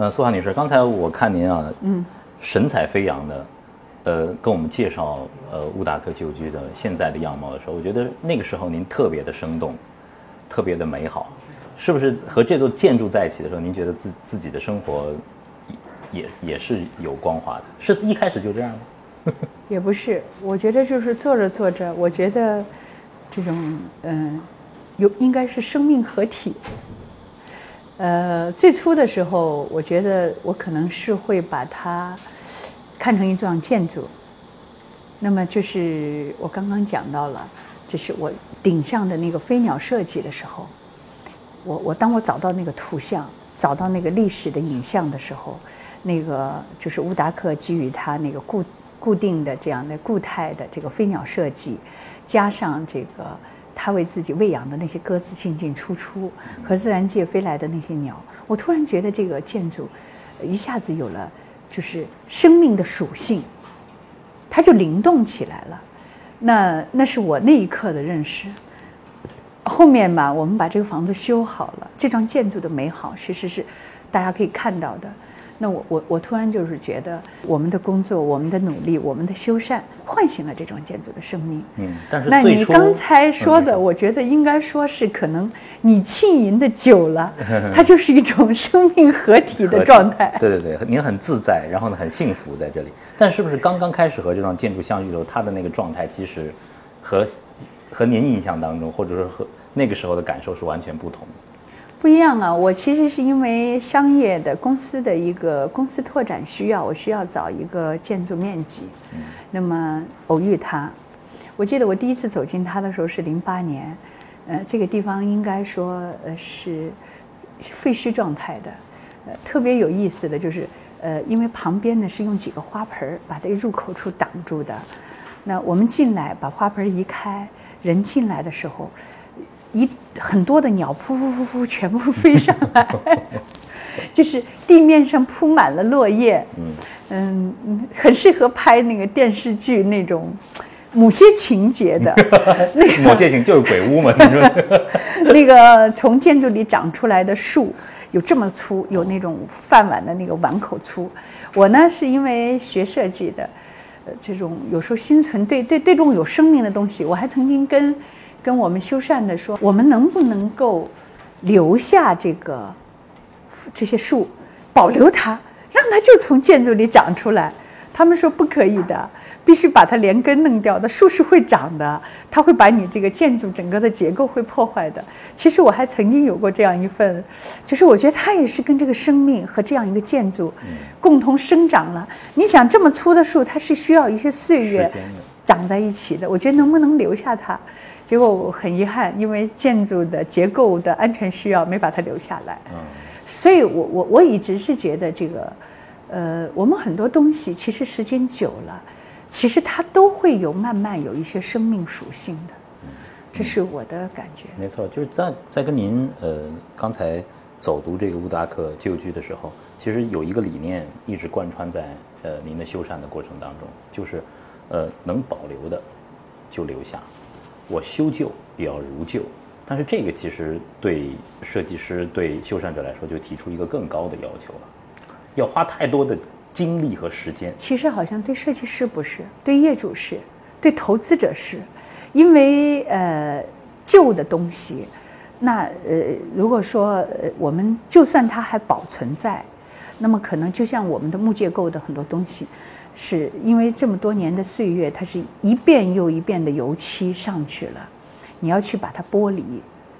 呃，苏涵女士，刚才我看您啊，嗯，神采飞扬的，呃，跟我们介绍呃乌达克旧居的现在的样貌的时候，我觉得那个时候您特别的生动，特别的美好，是不是和这座建筑在一起的时候，您觉得自自己的生活也也是有光华的？是一开始就这样吗？也不是，我觉得就是做着做着，我觉得这种嗯，有应该是生命合体。呃，最初的时候，我觉得我可能是会把它看成一幢建筑。那么就是我刚刚讲到了，就是我顶上的那个飞鸟设计的时候，我我当我找到那个图像，找到那个历史的影像的时候，那个就是乌达克给予他那个固固定的这样的固态的这个飞鸟设计，加上这个。他为自己喂养的那些鸽子进进出出，和自然界飞来的那些鸟，我突然觉得这个建筑一下子有了就是生命的属性，它就灵动起来了。那那是我那一刻的认识。后面嘛，我们把这个房子修好了，这幢建筑的美好其实是大家可以看到的。那我我我突然就是觉得，我们的工作、我们的努力、我们的修缮，唤醒了这种建筑的生命。嗯，但是那你刚才说的，我觉得应该说是可能你浸淫的久了，它就是一种生命合体的状态。对对对，您很自在，然后呢很幸福在这里。但是不是刚刚开始和这幢建筑相遇的时候，它的那个状态其实和和您印象当中，或者说和那个时候的感受是完全不同的。不一样啊！我其实是因为商业的公司的一个公司拓展需要，我需要找一个建筑面积。那么偶遇他，我记得我第一次走进他的时候是零八年，呃，这个地方应该说呃是废墟状态的，呃，特别有意思的就是，呃，因为旁边呢是用几个花盆儿把这个入口处挡住的。那我们进来把花盆移开，人进来的时候。一很多的鸟扑扑扑扑全部 飞上来，就是地面上铺满了落叶，嗯嗯，很适合拍那个电视剧那种某些情节的。那个某些情就是鬼屋嘛，你说 那个从建筑里长出来的树有这么粗，有那种饭碗的那个碗口粗。我呢是因为学设计的，呃，这种有时候心存对对对这种有生命的东西，我还曾经跟。跟我们修缮的说，我们能不能够留下这个这些树，保留它，让它就从建筑里长出来？他们说不可以的，必须把它连根弄掉的。树是会长的，它会把你这个建筑整个的结构会破坏的。其实我还曾经有过这样一份，就是我觉得它也是跟这个生命和这样一个建筑共同生长了。你想这么粗的树，它是需要一些岁月长在一起的。我觉得能不能留下它？结果我很遗憾，因为建筑的结构的安全需要，没把它留下来。嗯，所以我我我一直是觉得这个，呃，我们很多东西其实时间久了，其实它都会有慢慢有一些生命属性的。嗯，这是我的感觉。没错，就是在在跟您呃刚才走读这个乌达克旧居的时候，其实有一个理念一直贯穿在呃您的修缮的过程当中，就是呃能保留的就留下。我修旧也要如旧，但是这个其实对设计师、对修缮者来说，就提出一个更高的要求了，要花太多的精力和时间。其实好像对设计师不是，对业主是，对投资者是，因为呃旧的东西，那呃如果说呃我们就算它还保存在，那么可能就像我们的木结构的很多东西。是因为这么多年的岁月，它是一遍又一遍的油漆上去了，你要去把它剥离，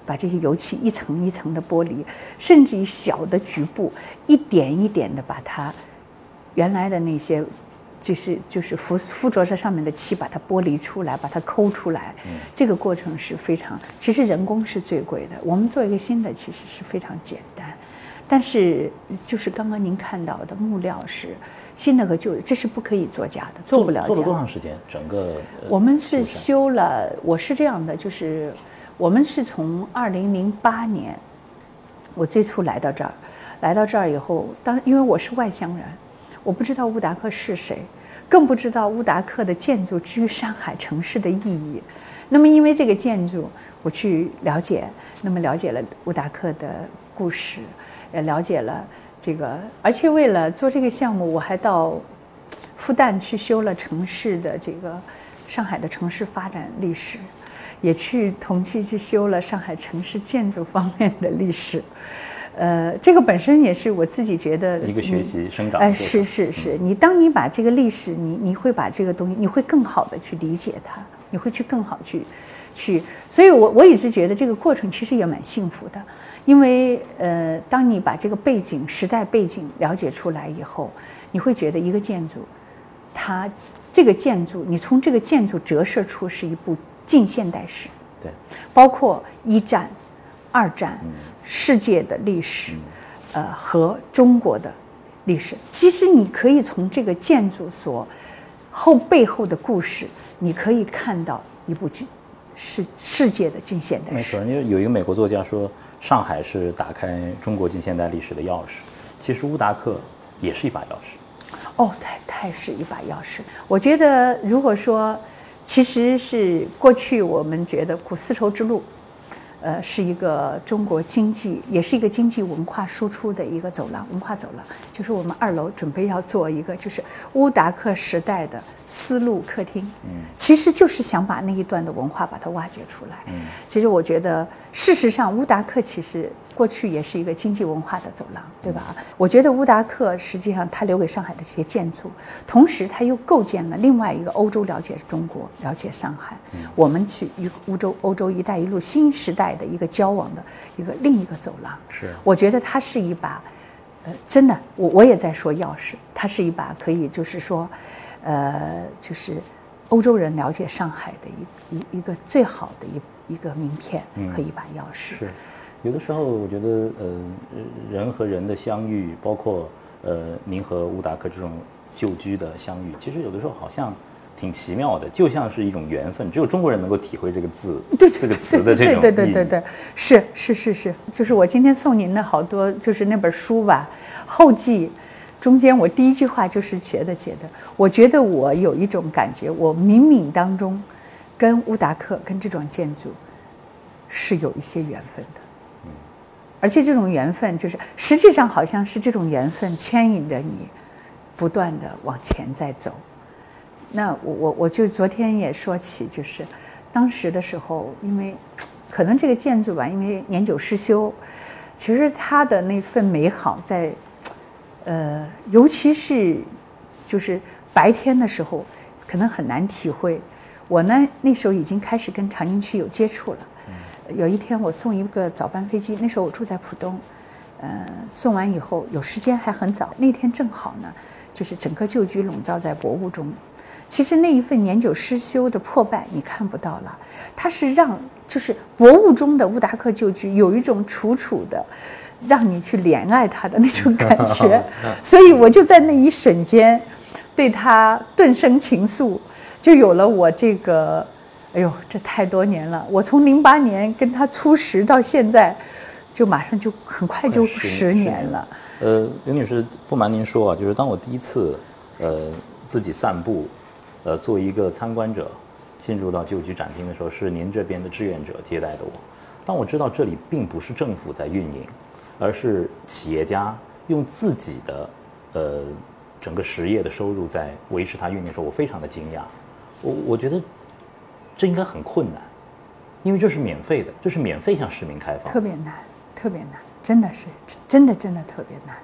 把这些油漆一层一层的剥离，甚至于小的局部，一点一点的把它原来的那些，就是就是附附着在上面的漆，把它剥离出来，把它抠出来，这个过程是非常，其实人工是最贵的。我们做一个新的，其实是非常简单，但是就是刚刚您看到的木料是。新的和旧的，这是不可以作假的，做不了假。做了多长时间？整个我们是修了，我是这样的，就是我们是从二零零八年，我最初来到这儿，来到这儿以后，当因为我是外乡人，我不知道乌达克是谁，更不知道乌达克的建筑之于上海城市的意义。那么因为这个建筑，我去了解，那么了解了乌达克的故事，也了解了。这个，而且为了做这个项目，我还到复旦去修了城市的这个上海的城市发展历史，也去同去去修了上海城市建筑方面的历史。呃，这个本身也是我自己觉得一个学习生长。哎，是是是，你当你把这个历史，你你会把这个东西，你会更好的去理解它，你会去更好去去。所以我我一直觉得这个过程其实也蛮幸福的，因为呃，当你把这个背景、时代背景了解出来以后，你会觉得一个建筑，它这个建筑，你从这个建筑折射出是一部近现代史。对，包括一战、二战。世界的历史，呃，和中国的历史，其实你可以从这个建筑所后背后的故事，你可以看到一部近世世界的近现代史。没错，因为有一个美国作家说，上海是打开中国近现代历史的钥匙。其实乌达克也是一把钥匙。哦，太太是一把钥匙。我觉得，如果说，其实是过去我们觉得古丝绸之路。呃，是一个中国经济，也是一个经济文化输出的一个走廊，文化走廊。就是我们二楼准备要做一个，就是乌达克时代的丝路客厅。嗯，其实就是想把那一段的文化把它挖掘出来。嗯，其实我觉得，事实上乌达克其实。过去也是一个经济文化的走廊，对吧？我觉得乌达克实际上它留给上海的这些建筑，同时它又构建了另外一个欧洲了解中国、了解上海，我们去与欧洲、欧洲“一带一路”新时代的一个交往的一个另一个走廊。是，我觉得它是一把，呃，真的，我我也在说钥匙，它是一把可以就是说，呃，就是欧洲人了解上海的一一一个最好的一一个名片和一把钥匙。是。有的时候，我觉得，呃，人和人的相遇，包括呃，您和乌达克这种旧居的相遇，其实有的时候好像挺奇妙的，就像是一种缘分。只有中国人能够体会这个字，这个词的这种对对对对对，是是是是，就是我今天送您的好多，就是那本书吧，后记中间我第一句话就是写的写的，我觉得我有一种感觉，我冥冥当中跟乌达克跟这种建筑是有一些缘分的。而且这种缘分，就是实际上好像是这种缘分牵引着你，不断的往前在走。那我我我就昨天也说起，就是当时的时候，因为可能这个建筑吧，因为年久失修，其实它的那份美好在，呃，尤其是就是白天的时候，可能很难体会。我呢那时候已经开始跟长宁区有接触了。有一天我送一个早班飞机，那时候我住在浦东，呃，送完以后有时间还很早。那天正好呢，就是整个旧居笼罩在薄雾中。其实那一份年久失修的破败你看不到了，它是让就是薄雾中的乌达克旧居有一种楚楚的，让你去怜爱他的那种感觉。所以我就在那一瞬间，对他顿生情愫，就有了我这个。哎呦，这太多年了！我从零八年跟他初识到现在，就马上就很快就十年了。呃，刘女士，不瞒您说啊，就是当我第一次，呃，自己散步，呃，作为一个参观者进入到旧居展厅的时候，是您这边的志愿者接待的我。当我知道这里并不是政府在运营，而是企业家用自己的呃整个实业的收入在维持它运营的时候，我非常的惊讶。我我觉得。这应该很困难，因为这是免费的，这是免费向市民开放，特别难，特别难，真的是，真的真的特别难。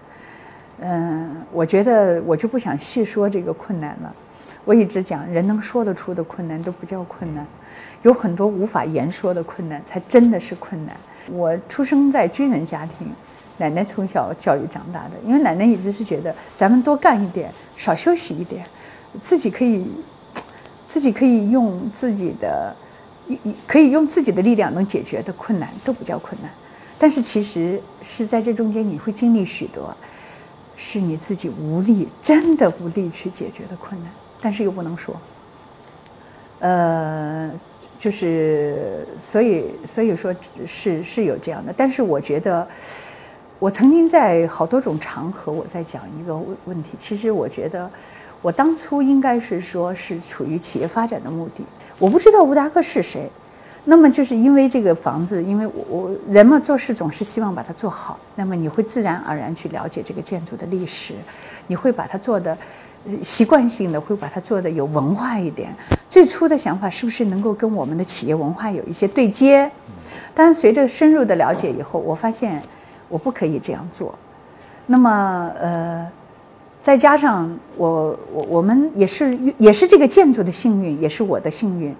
嗯，我觉得我就不想细说这个困难了。我一直讲，人能说得出的困难都不叫困难，有很多无法言说的困难才真的是困难。我出生在军人家庭，奶奶从小教育长大的，因为奶奶一直是觉得咱们多干一点，少休息一点，自己可以。自己可以用自己的，可以用自己的力量能解决的困难都不叫困难，但是其实是在这中间你会经历许多，是你自己无力，真的无力去解决的困难，但是又不能说。呃，就是所以所以说是是有这样的，但是我觉得，我曾经在好多种场合我在讲一个问问题，其实我觉得。我当初应该是说是处于企业发展的目的，我不知道乌达克是谁，那么就是因为这个房子，因为我我人们做事总是希望把它做好，那么你会自然而然去了解这个建筑的历史，你会把它做的习惯性的会把它做的有文化一点。最初的想法是不是能够跟我们的企业文化有一些对接？但是随着深入的了解以后，我发现我不可以这样做。那么呃，再加上我我我们也是也是这个建筑的幸运，也是我的幸运。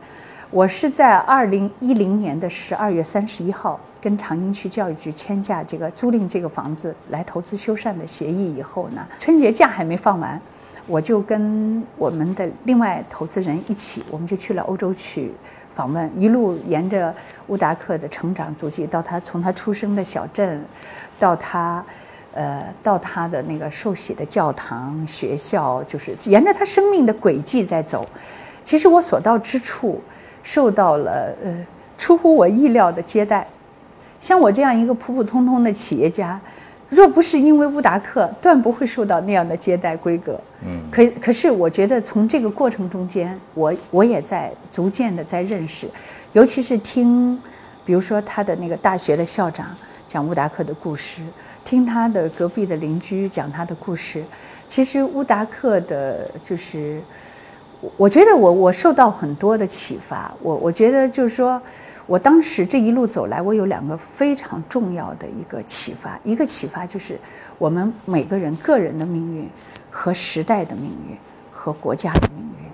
我是在二零一零年的十二月三十一号跟长宁区教育局签下这个租赁这个房子来投资修缮的协议以后呢，春节假还没放完，我就跟我们的另外投资人一起，我们就去了欧洲去访问，一路沿着乌达克的成长足迹，到他从他出生的小镇，到他，呃，到他的那个受洗的教堂、学校，就是沿着他生命的轨迹在走。其实我所到之处。受到了呃出乎我意料的接待，像我这样一个普普通通的企业家，若不是因为乌达克，断不会受到那样的接待规格。嗯，可可是我觉得从这个过程中间，我我也在逐渐的在认识，尤其是听，比如说他的那个大学的校长讲乌达克的故事，听他的隔壁的邻居讲他的故事，其实乌达克的就是。我觉得我我受到很多的启发，我我觉得就是说，我当时这一路走来，我有两个非常重要的一个启发，一个启发就是我们每个人个人的命运和时代的命运和国家的命运。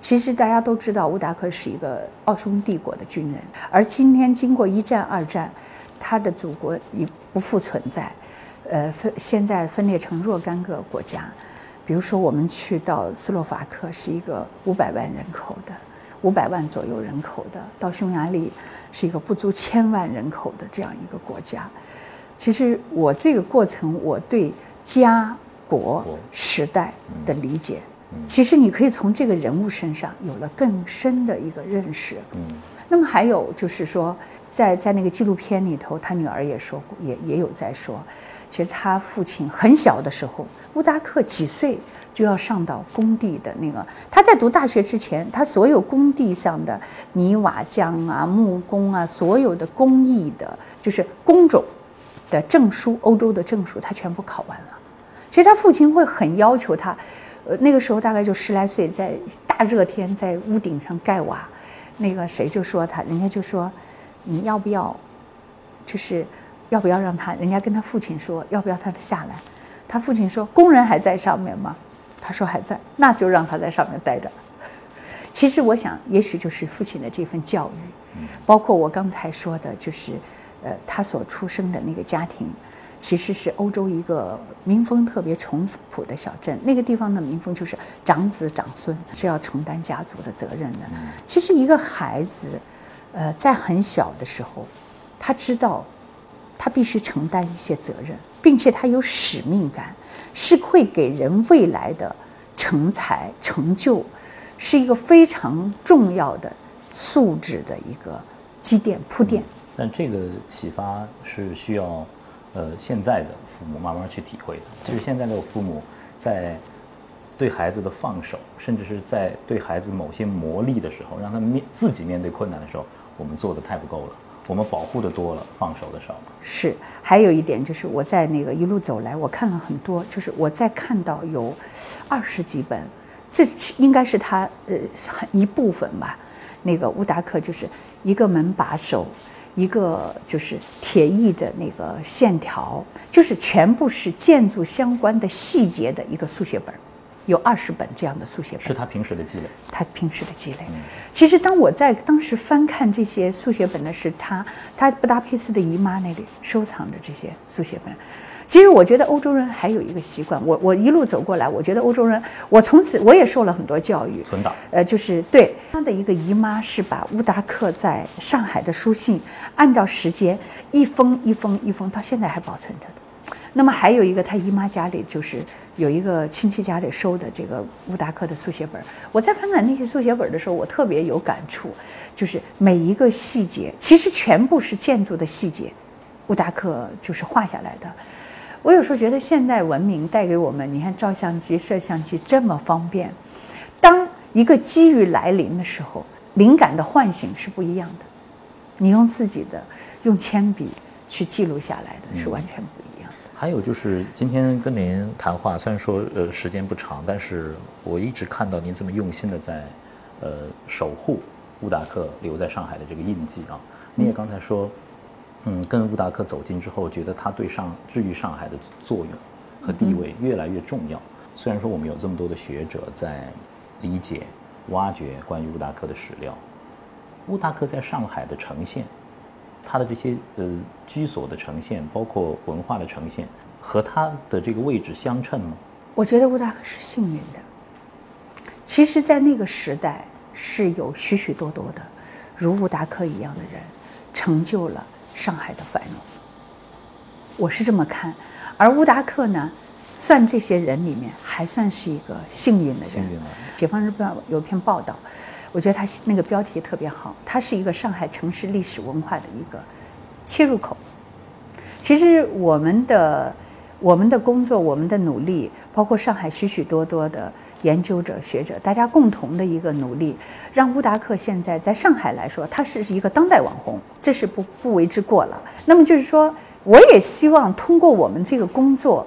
其实大家都知道，乌达克是一个奥匈帝国的军人，而今天经过一战、二战，他的祖国已不复存在，呃，分现在分裂成若干个国家。比如说，我们去到斯洛伐克，是一个五百万人口的、五百万左右人口的；到匈牙利，是一个不足千万人口的这样一个国家。其实，我这个过程，我对家、国、时代的理解，其实你可以从这个人物身上有了更深的一个认识。嗯。那么还有就是说，在在那个纪录片里头，他女儿也说过，也也有在说。其实他父亲很小的时候，乌达克几岁就要上到工地的那个。他在读大学之前，他所有工地上的泥瓦匠啊、木工啊，所有的工艺的，就是工种的证书，欧洲的证书，他全部考完了。其实他父亲会很要求他，呃，那个时候大概就十来岁，在大热天在屋顶上盖瓦，那个谁就说他，人家就说，你要不要，就是。要不要让他？人家跟他父亲说，要不要他下来？他父亲说：“工人还在上面吗？”他说：“还在。”那就让他在上面待着。其实我想，也许就是父亲的这份教育，包括我刚才说的，就是呃，他所出生的那个家庭，其实是欧洲一个民风特别淳朴的小镇。那个地方的民风就是长子长孙是要承担家族的责任的。其实一个孩子，呃，在很小的时候，他知道。他必须承担一些责任，并且他有使命感，是会给人未来的成才成就，是一个非常重要的素质的一个积淀铺垫。但这个启发是需要，呃，现在的父母慢慢去体会的。其实现在的父母在对孩子的放手，甚至是在对孩子某些磨砺的时候，让他面自己面对困难的时候，我们做的太不够了。我们保护的多了，放手的少了。是，还有一点就是我在那个一路走来，我看了很多，就是我在看到有二十几本，这应该是他呃一部分吧。那个乌达克就是一个门把手，一个就是铁艺的那个线条，就是全部是建筑相关的细节的一个速写本。有二十本这样的速写本，是他平时的积累。他平时的积累。其实当我在当时翻看这些速写本的是他，他布达佩斯的姨妈那里收藏的这些速写本。其实我觉得欧洲人还有一个习惯，我我一路走过来，我觉得欧洲人，我从此我也受了很多教育。存档。呃，就是对他的一个姨妈是把乌达克在上海的书信按照时间一封一封一封到现在还保存着的。那么还有一个，他姨妈家里就是有一个亲戚家里收的这个乌达克的速写本。我在翻看那些速写本的时候，我特别有感触，就是每一个细节，其实全部是建筑的细节，乌达克就是画下来的。我有时候觉得现代文明带给我们，你看照相机、摄像机这么方便，当一个机遇来临的时候，灵感的唤醒是不一样的。你用自己的用铅笔去记录下来的是完全不一样的。还有就是今天跟您谈话，虽然说呃时间不长，但是我一直看到您这么用心的在呃守护乌达克留在上海的这个印记啊。你也刚才说，嗯，跟乌达克走近之后，觉得他对上治愈上海的作用和地位越来越重要。虽然说我们有这么多的学者在理解、挖掘关于乌达克的史料，乌达克在上海的呈现，他的这些呃居所的呈现，包括文化的呈现，和他的这个位置相称吗？我觉得乌达克是幸运的。其实，在那个时代，是有许许多多的如乌达克一样的人，成就了上海的繁荣。我是这么看，而乌达克呢？算这些人里面，还算是一个幸运的人。解放日报有篇报道，我觉得他那个标题特别好，它是一个上海城市历史文化的一个切入口。其实我们的我们的工作，我们的努力，包括上海许许多多的研究者、学者，大家共同的一个努力，让乌达克现在在上海来说，他是一个当代网红，这是不不为之过了。那么就是说，我也希望通过我们这个工作。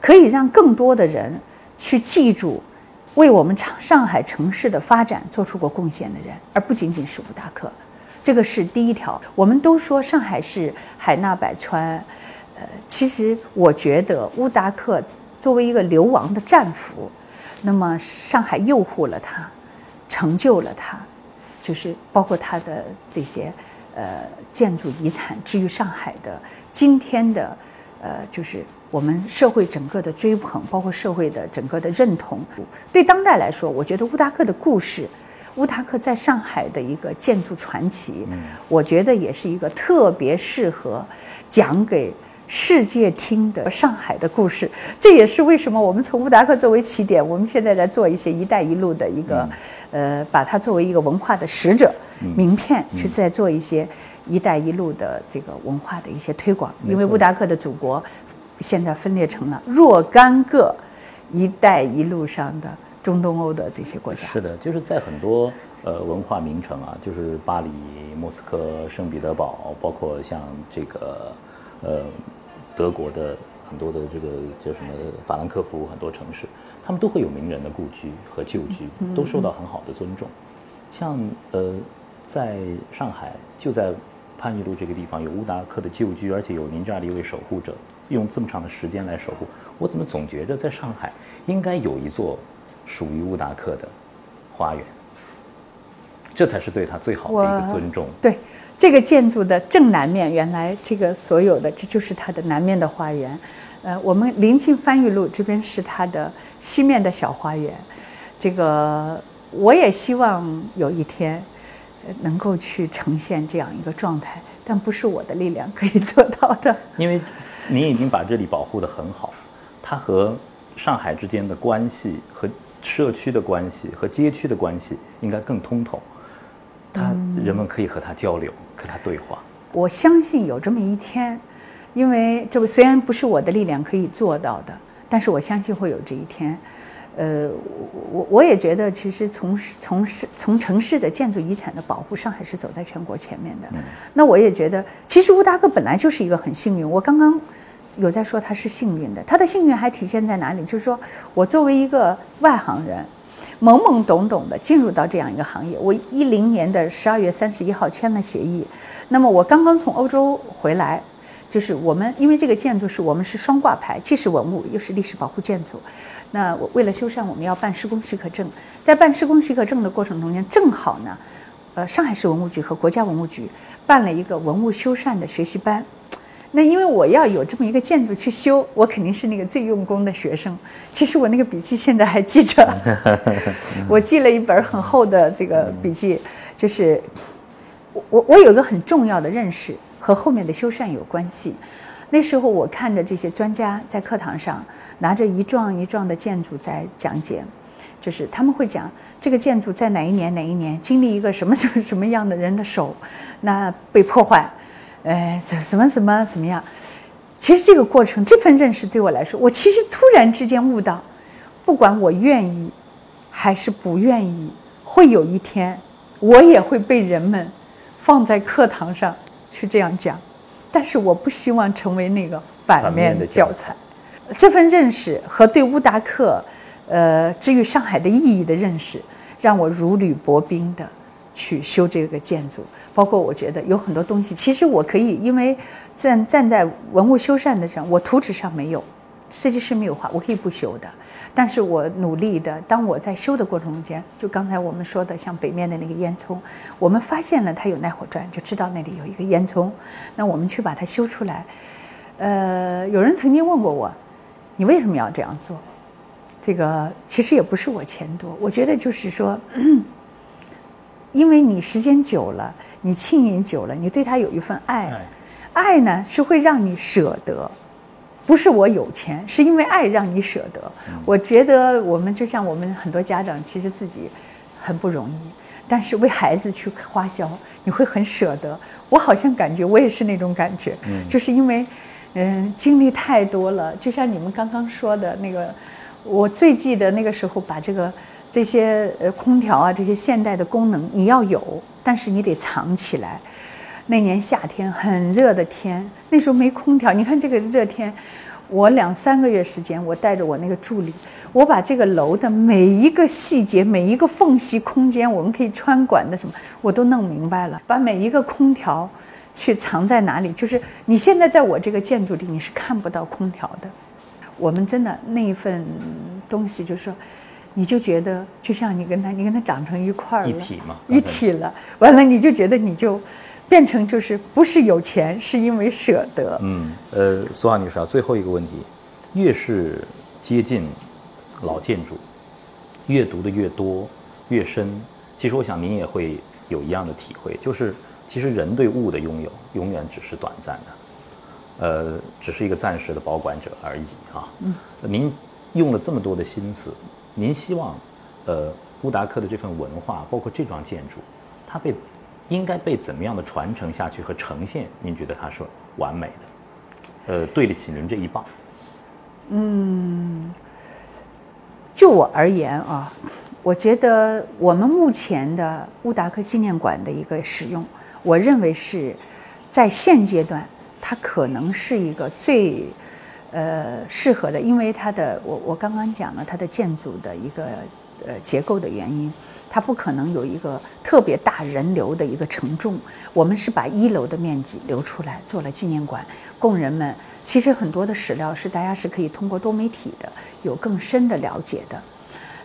可以让更多的人去记住，为我们上上海城市的发展做出过贡献的人，而不仅仅是吴大克。这个是第一条。我们都说上海是海纳百川，呃，其实我觉得乌达克作为一个流亡的战俘，那么上海诱惑了他，成就了他，就是包括他的这些呃建筑遗产，至于上海的今天的呃就是。我们社会整个的追捧，包括社会的整个的认同，对当代来说，我觉得乌达克的故事，乌达克在上海的一个建筑传奇，我觉得也是一个特别适合讲给世界听的上海的故事。这也是为什么我们从乌达克作为起点，我们现在在做一些“一带一路”的一个，呃，把它作为一个文化的使者名片，去在做一些“一带一路”的这个文化的一些推广。因为乌达克的祖国。现在分裂成了若干个“一带一路”上的中东欧的这些国家。是的，就是在很多呃文化名城啊，就是巴黎、莫斯科、圣彼得堡，包括像这个呃德国的很多的这个叫什么法兰克福很多城市，他们都会有名人的故居和旧居，都受到很好的尊重。像呃在上海，就在番禺路这个地方有乌达克的旧居，而且有您这样的一位守护者。用这么长的时间来守护，我怎么总觉着在上海应该有一座属于乌达克的花园，这才是对他最好的一个尊重。对这个建筑的正南面，原来这个所有的这就是它的南面的花园。呃，我们临近番禺路这边是它的西面的小花园。这个我也希望有一天能够去呈现这样一个状态，但不是我的力量可以做到的，因为。您已经把这里保护得很好，它和上海之间的关系、和社区的关系、和街区的关系应该更通透。它人们可以和他交流，和他对话。我相信有这么一天，因为这个虽然不是我的力量可以做到的，但是我相信会有这一天。呃，我我也觉得，其实从从市从城市的建筑遗产的保护，上海是走在全国前面的。那我也觉得，其实乌达克本来就是一个很幸运。我刚刚有在说他是幸运的，他的幸运还体现在哪里？就是说我作为一个外行人，懵懵懂懂的进入到这样一个行业。我一零年的十二月三十一号签了协议，那么我刚刚从欧洲回来，就是我们因为这个建筑是我们是双挂牌，既是文物又是历史保护建筑。那我为了修缮，我们要办施工许可证。在办施工许可证的过程中间，正好呢，呃，上海市文物局和国家文物局办了一个文物修缮的学习班。那因为我要有这么一个建筑去修，我肯定是那个最用功的学生。其实我那个笔记现在还记着，我记了一本很厚的这个笔记，就是我我我有一个很重要的认识和后面的修缮有关系。那时候我看着这些专家在课堂上。拿着一幢一幢的建筑在讲解，就是他们会讲这个建筑在哪一年哪一年经历一个什么什么 什么样的人的手，那被破坏，呃，什什么什么怎么样？其实这个过程，这份认识对我来说，我其实突然之间悟到，不管我愿意还是不愿意，会有一天，我也会被人们放在课堂上去这样讲，但是我不希望成为那个反面的教材。这份认识和对乌达克，呃，至于上海的意义的认识，让我如履薄冰的去修这个建筑。包括我觉得有很多东西，其实我可以，因为站站在文物修缮的上，我图纸上没有，设计师没有画，我可以不修的。但是我努力的，当我在修的过程中间，就刚才我们说的，像北面的那个烟囱，我们发现了它有耐火砖，就知道那里有一个烟囱，那我们去把它修出来。呃，有人曾经问过我，你为什么要这样做？这个其实也不是我钱多，我觉得就是说，因为你时间久了。你浸淫久了，你对他有一份爱，爱呢是会让你舍得，不是我有钱，是因为爱让你舍得。我觉得我们就像我们很多家长，其实自己很不容易，但是为孩子去花销，你会很舍得。我好像感觉我也是那种感觉，就是因为嗯经历太多了，就像你们刚刚说的那个，我最记得那个时候把这个这些呃空调啊这些现代的功能你要有。但是你得藏起来。那年夏天很热的天，那时候没空调。你看这个热天，我两三个月时间，我带着我那个助理，我把这个楼的每一个细节、每一个缝隙空间，我们可以穿管的什么，我都弄明白了。把每一个空调去藏在哪里，就是你现在在我这个建筑里，你是看不到空调的。我们真的那一份东西，就是说。你就觉得就像你跟他，你跟他长成一块儿了，一体嘛，一体了。完了，你就觉得你就变成就是不是有钱，是因为舍得。嗯，呃，苏华女士啊，最后一个问题，越是接近老建筑，阅读的越多越深，其实我想您也会有一样的体会，就是其实人对物的拥有永远只是短暂的，呃，只是一个暂时的保管者而已啊。嗯，您用了这么多的心思。您希望，呃，乌达克的这份文化，包括这幢建筑，它被应该被怎么样的传承下去和呈现？您觉得它是完美的，呃，对得起您这一棒？嗯，就我而言啊，我觉得我们目前的乌达克纪念馆的一个使用，我认为是在现阶段，它可能是一个最。呃，适合的，因为它的我我刚刚讲了它的建筑的一个呃结构的原因，它不可能有一个特别大人流的一个承重。我们是把一楼的面积留出来做了纪念馆，供人们。其实很多的史料是大家是可以通过多媒体的有更深的了解的。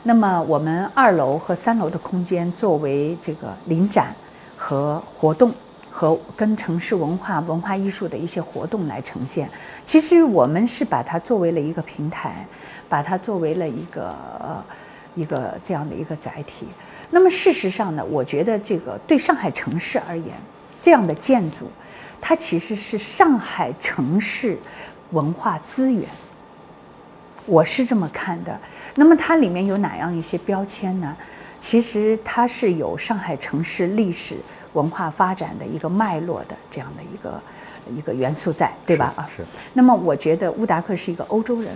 那么我们二楼和三楼的空间作为这个临展和活动。和跟城市文化、文化艺术的一些活动来呈现。其实我们是把它作为了一个平台，把它作为了一个一个这样的一个载体。那么事实上呢，我觉得这个对上海城市而言，这样的建筑，它其实是上海城市文化资源。我是这么看的。那么它里面有哪样一些标签呢？其实它是有上海城市历史。文化发展的一个脉络的这样的一个一个元素在，对吧？啊，是。那么我觉得乌达克是一个欧洲人，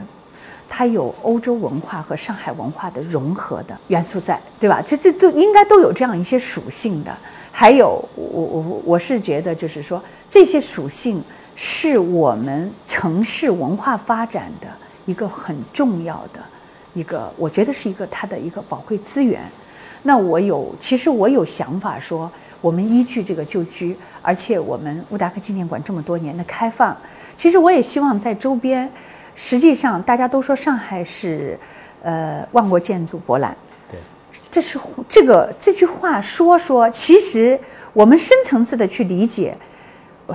它有欧洲文化和上海文化的融合的元素在，对吧？这这都应该都有这样一些属性的。还有，我我我是觉得，就是说这些属性是我们城市文化发展的一个很重要的一个，我觉得是一个它的一个宝贵资源。那我有，其实我有想法说。我们依据这个旧居，而且我们乌达克纪念馆这么多年的开放，其实我也希望在周边。实际上，大家都说上海是，呃，万国建筑博览。对，这是这个这句话说说，其实我们深层次的去理解，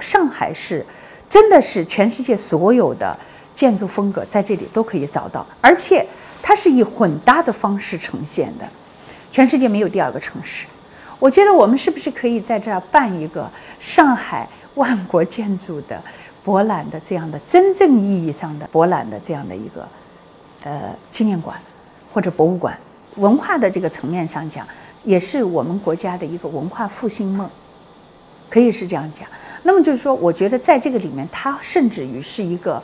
上海是真的是全世界所有的建筑风格在这里都可以找到，而且它是以混搭的方式呈现的，全世界没有第二个城市。我觉得我们是不是可以在这儿办一个上海万国建筑的博览的这样的真正意义上的博览的这样的一个呃纪念馆或者博物馆？文化的这个层面上讲，也是我们国家的一个文化复兴梦，可以是这样讲。那么就是说，我觉得在这个里面，它甚至于是一个，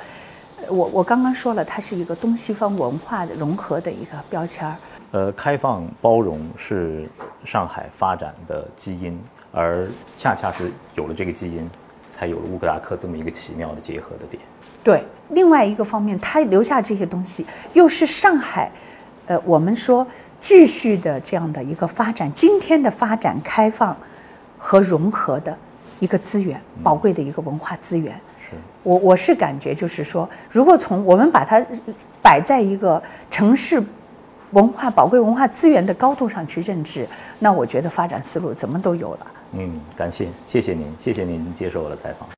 我我刚刚说了，它是一个东西方文化的融合的一个标签儿。呃，开放包容是上海发展的基因，而恰恰是有了这个基因，才有了乌格达克这么一个奇妙的结合的点。对，另外一个方面，他留下这些东西，又是上海，呃，我们说继续的这样的一个发展，今天的发展、开放和融合的一个资源，宝贵的一个文化资源。是我我是感觉就是说，如果从我们把它摆在一个城市文化宝贵文化资源的高度上去认知，那我觉得发展思路怎么都有了。嗯，感谢，谢谢您，谢谢您接受我的采访。